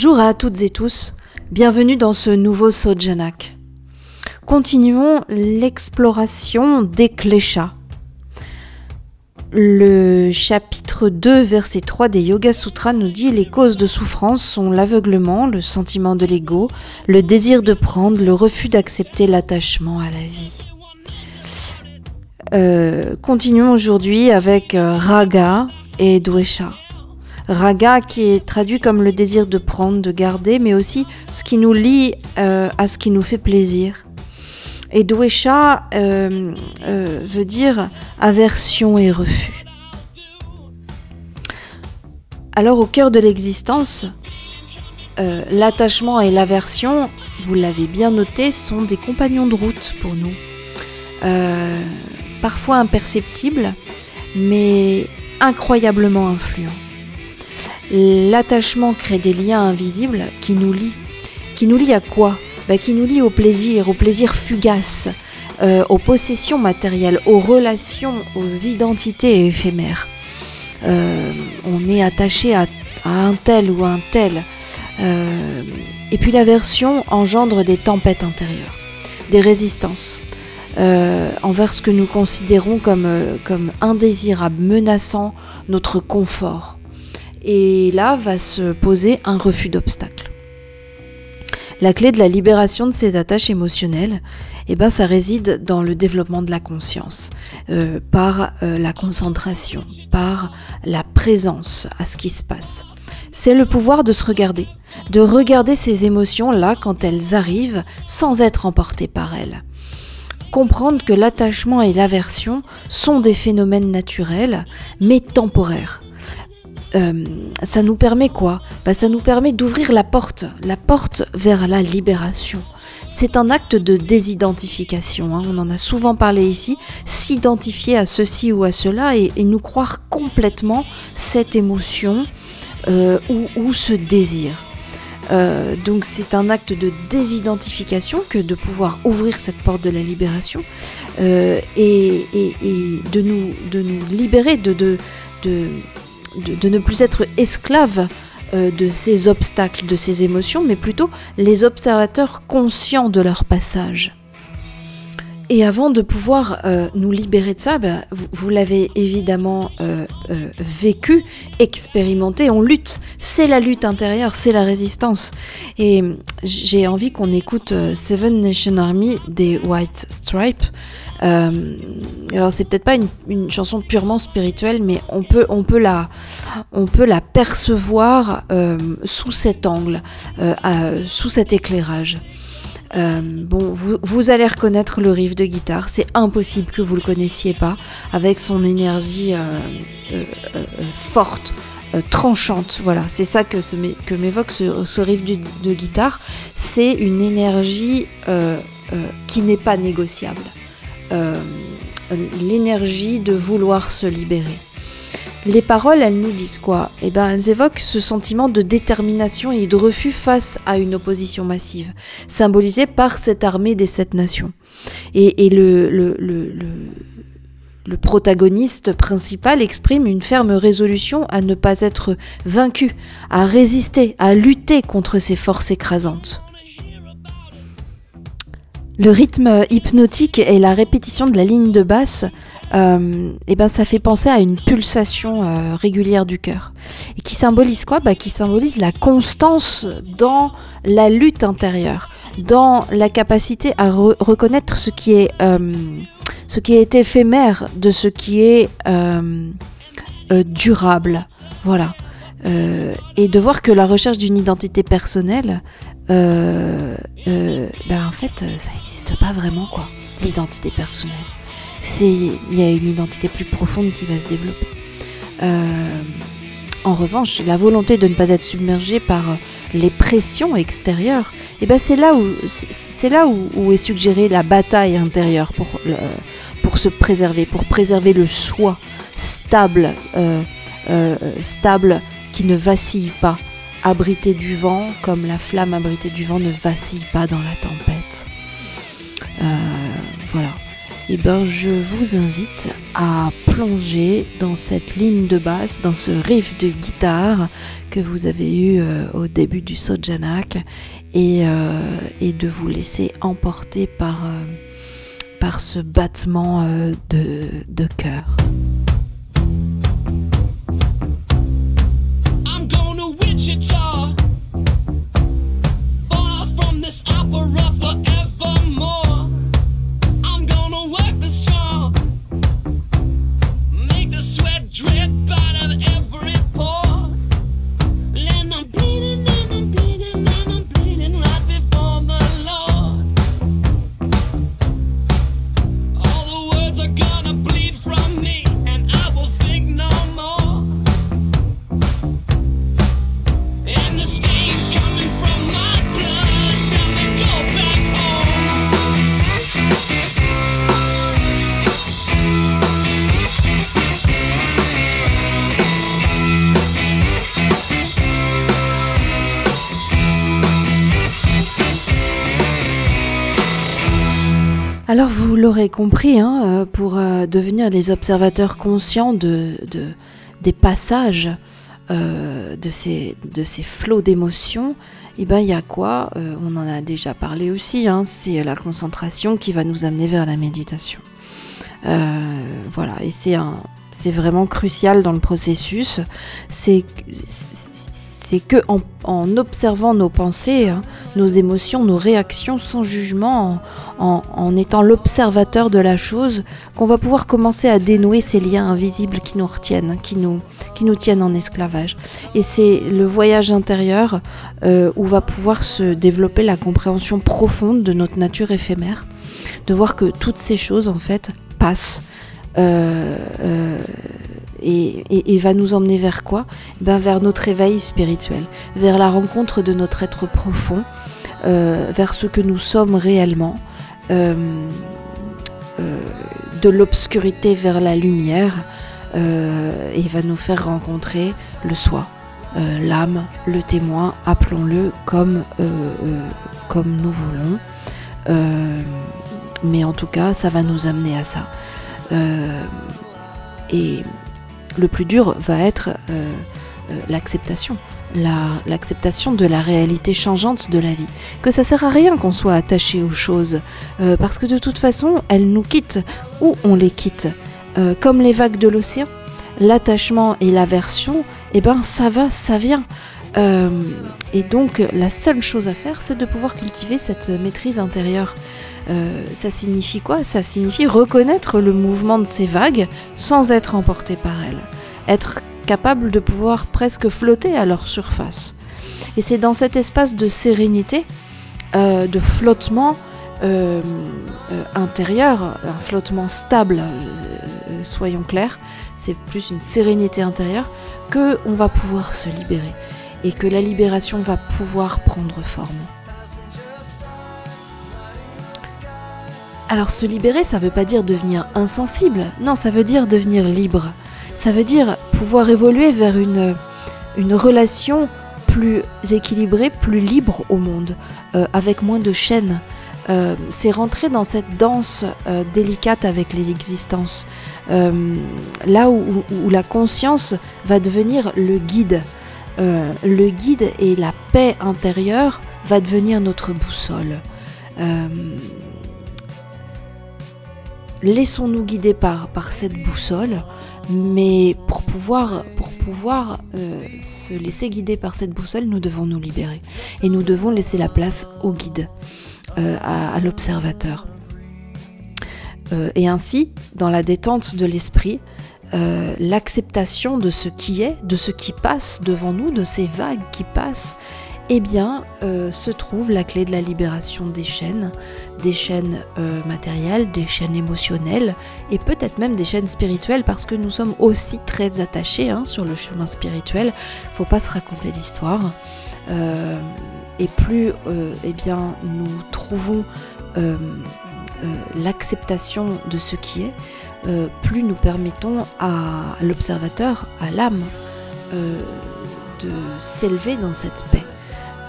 Bonjour à toutes et tous, bienvenue dans ce nouveau Sojanak. Continuons l'exploration des Kleshas. Le chapitre 2, verset 3 des Yoga Sutras nous dit les causes de souffrance sont l'aveuglement, le sentiment de l'ego, le désir de prendre, le refus d'accepter l'attachement à la vie. Euh, continuons aujourd'hui avec euh, Raga et Dwesha. Raga qui est traduit comme le désir de prendre, de garder, mais aussi ce qui nous lie euh, à ce qui nous fait plaisir. Et Dwesha euh, euh, veut dire aversion et refus. Alors au cœur de l'existence, l'attachement et l'aversion, vous l'avez bien noté, sont des compagnons de route pour nous. parfois imperceptibles, mais incroyablement influents. L'attachement crée des liens invisibles qui nous lient. Qui nous lient à quoi? Bah, Qui nous lient au plaisir, au plaisir fugace, euh, aux possessions matérielles, aux relations, aux identités éphémères. Euh, on est attaché à, un tel ou un tel. Euh, et puis l'aversion engendre des tempêtes intérieures, des résistances envers ce que nous considérons comme, comme indésirable, menaçant notre confort. Et là va se poser un refus d'obstacle. La clé de la libération de ces attaches émotionnelles, eh ben, ça réside dans le développement de la conscience, euh, par euh, la concentration, par la présence à ce qui se passe. C'est le pouvoir de se regarder, de regarder ces émotions-là quand elles arrivent sans être emportées par elles. Comprendre que l'attachement et l'aversion sont des phénomènes naturels, mais temporaires. Euh, ça nous permet quoi? Bah, Ça nous permet d'ouvrir la porte, la porte vers la libération. C'est un acte de désidentification, hein. on en a souvent parlé ici, s'identifier à ceci ou à cela et, nous croire complètement cette émotion euh, ou, ce désir. Euh, donc c'est un acte de désidentification que de pouvoir ouvrir cette porte de la libération et, de, nous, de nous libérer de, de, de de, ne plus être esclave euh, de ces obstacles, de ces émotions, mais plutôt les observateurs conscients de leur passage. Et avant de pouvoir euh, nous libérer de ça, ben, vous, l'avez évidemment euh, vécu, expérimenté, on lutte. C'est la lutte intérieure, c'est la résistance. Et j'ai envie qu'on écoute Seven Nation Army des White Stripes. Euh, alors c'est peut-être pas une, chanson purement spirituelle, mais on peut, on peut, la, on peut la percevoir euh, sous cet angle, euh, sous cet éclairage. Bon, vous, allez reconnaître le riff de guitare, c'est impossible que vous le connaissiez pas, avec son énergie forte, tranchante. Voilà, c'est ça que, que m'évoque ce, riff de guitare. C'est une énergie qui n'est pas négociable. Euh, l'énergie de vouloir se libérer. Les paroles, elles nous disent quoi? Eh bien, elles évoquent ce sentiment de détermination et de refus face à une opposition massive, symbolisée par cette armée des sept nations. Et, le, protagoniste principal exprime une ferme résolution à ne pas être vaincu, à résister, à lutter contre ces forces écrasantes. Le rythme hypnotique et la répétition de la ligne de basse, euh, eh ben ça fait penser à une pulsation euh, régulière du cœur. Et qui symbolise quoi? Bah, Qui symbolise la constance dans la lutte intérieure, dans la capacité à reconnaître ce qui, est, euh, ce qui est éphémère de ce qui est durable. Voilà. et de voir que la recherche d'une identité personnelle, euh, euh, ben en fait, euh, ça n'existe pas vraiment, quoi, l'identité personnelle. C'est, il y a une identité plus profonde qui va se développer. en revanche, la volonté de ne pas être submergé par les pressions extérieures, et eh ben c'est là où c'est là où, est suggérée la bataille intérieure pour pour se préserver, pour préserver le soi stable, stable qui ne vacille pas, abrité du vent, comme la flamme abritée du vent ne vacille pas dans la tempête. Euh, voilà. eh ben, je vous invite à plonger dans cette ligne de basse, dans ce riff de guitare que vous avez eu euh, au début du Sojanak et, euh, et, de vous laisser emporter par, par ce battement de, de cœur. Alors vous l'aurez compris, hein, euh, pour euh, devenir des observateurs conscients de, des passages euh, de, ces, de ces flots d'émotions, eh ben, il y a quoi On en a déjà parlé aussi, hein, c'est la concentration qui va nous amener vers la méditation. voilà, et c'est un, c'est vraiment crucial dans le processus. C'est que en, observant nos pensées, hein, nos émotions, nos réactions sans jugement, en, étant l'observateur de la chose, qu'on va pouvoir commencer à dénouer ces liens invisibles qui nous retiennent, qui nous, qui nous tiennent en esclavage. Et c'est le voyage intérieur euh, où va pouvoir se développer la compréhension profonde de notre nature éphémère, de voir que toutes ces choses en fait passent. Euh, euh, et, va nous emmener vers quoi? Ben Vers notre éveil spirituel, vers la rencontre de notre être profond, euh, vers ce que nous sommes réellement, de l'obscurité vers la lumière, et va nous faire rencontrer le soi, l'âme, le témoin, appelons-le comme, comme nous voulons. mais en tout cas, ça va nous amener à ça. Et le plus dur va être euh, euh, l'acceptation. L'acceptation de la réalité changeante de la vie. Que ça sert à rien qu'on soit attaché aux choses, euh, parce que de toute façon, elles nous quittent, ou on les quitte. comme les vagues de l'océan, l'attachement et l'aversion, eh ben ça va, ça vient. et donc la seule chose à faire, c'est de pouvoir cultiver cette maîtrise intérieure. Ça signifie quoi? Ça signifie reconnaître le mouvement de ces vagues sans être emporté par elles être capable de pouvoir presque flotter à leur surface. Et c'est dans cet espace de sérénité, euh, de flottement euh, euh, intérieur, un flottement stable, soyons clairs, c'est plus une sérénité intérieure, que on va pouvoir se libérer et que la libération va pouvoir prendre forme. Alors se libérer, ça veut pas dire devenir insensible, non, ça veut dire devenir libre ça veut dire pouvoir évoluer vers une, relation plus équilibrée, plus libre au monde, euh, avec moins de chaînes. Euh, c'est rentrer dans cette danse euh, délicate avec les existences, là où, la conscience va devenir le guide. le guide et la paix intérieure va devenir notre boussole. Laissons-nous guider par, par cette boussole mais pour pouvoir, euh, se laisser guider par cette boussole, nous devons nous libérer. Et nous devons laisser la place au guide, euh, à, l'observateur. Euh, et ainsi, dans la détente de l'esprit, l'acceptation de ce qui est, de ce qui passe devant nous, de ces vagues qui passent, eh bien, euh, se trouve la clé de la libération des chaînes, des chaînes euh, matérielles, des chaînes émotionnelles et peut-être même des chaînes spirituelles parce que nous sommes aussi très attachés hein, sur le chemin spirituel. Faut pas se raconter d'histoire. Euh, et plus eh bien, nous trouvons l'acceptation de ce qui est, plus nous permettons à l'observateur, à l'âme, de s'élever dans cette paix.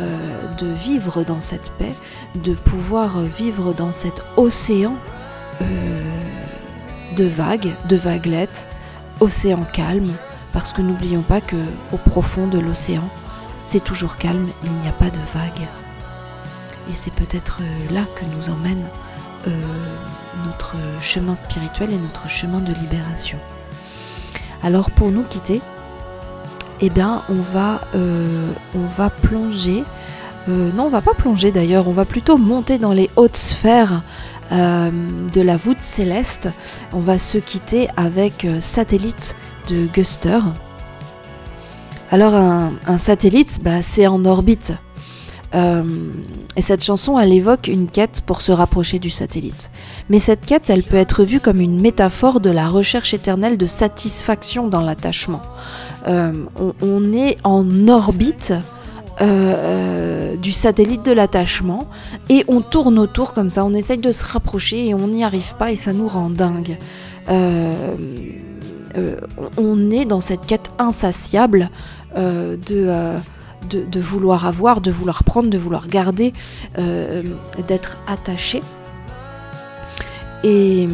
Euh, de vivre dans cette paix, de pouvoir vivre dans cet océan de vagues, de vaguelettes, océan calme, parce que n'oublions pas que au profond de l'océan, c'est toujours calme, il n'y a pas de vagues. Et c'est peut-être là que nous emmène notre chemin spirituel et notre chemin de libération. Alors pour nous quitter, eh bien on va, va plonger euh, non, on va pas plonger d'ailleurs, on va plutôt monter dans les hautes sphères euh, de la voûte céleste. On va se quitter avec euh, Satellite de Guster. Alors un, satellite, bah, c'est en orbite. et cette chanson, elle évoque une quête pour se rapprocher du satellite. Mais cette quête, elle peut être vue comme une métaphore de la recherche éternelle de satisfaction dans l'attachement. On, est en orbite euh, euh, du satellite de l'attachement et on tourne autour comme ça, on essaye de se rapprocher et on n'y arrive pas et ça nous rend dingue. Euh, on est dans cette quête insatiable de, de, vouloir avoir, de vouloir prendre, de vouloir garder, d'être attaché. Et,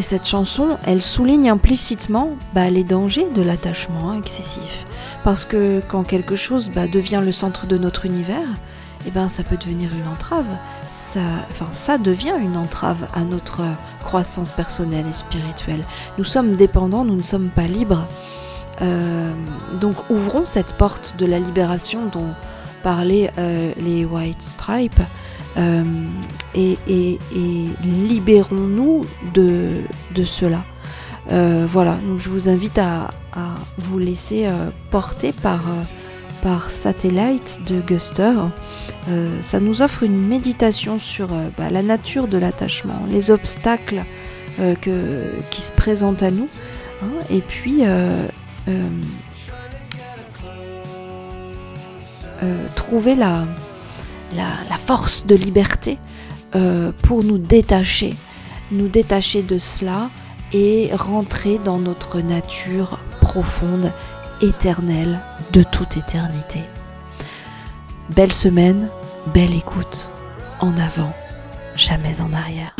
cette chanson, elle souligne implicitement bah, les dangers de l'attachement excessif. Parce que quand quelque chose bah, devient le centre de notre univers, eh ben, ça peut devenir une entrave. Ça, enfin, ça devient une entrave à notre croissance personnelle et spirituelle. Nous sommes dépendants, nous ne sommes pas libres. Euh, donc ouvrons cette porte de la libération dont parlaient euh, les White Stripes euh, et, libérons-nous de, de cela. Euh, voilà, donc je vous invite à, vous laisser euh, porter par, par Satellite de Guster. ça nous offre une méditation sur bah, la nature de l'attachement, les obstacles que, qui se présentent à nous, hein, et puis trouver la, la, force de liberté pour nous détacher, nous détacher de cela et rentrer dans notre nature profonde, éternelle, de toute éternité. Belle semaine, belle écoute, en avant, jamais en arrière.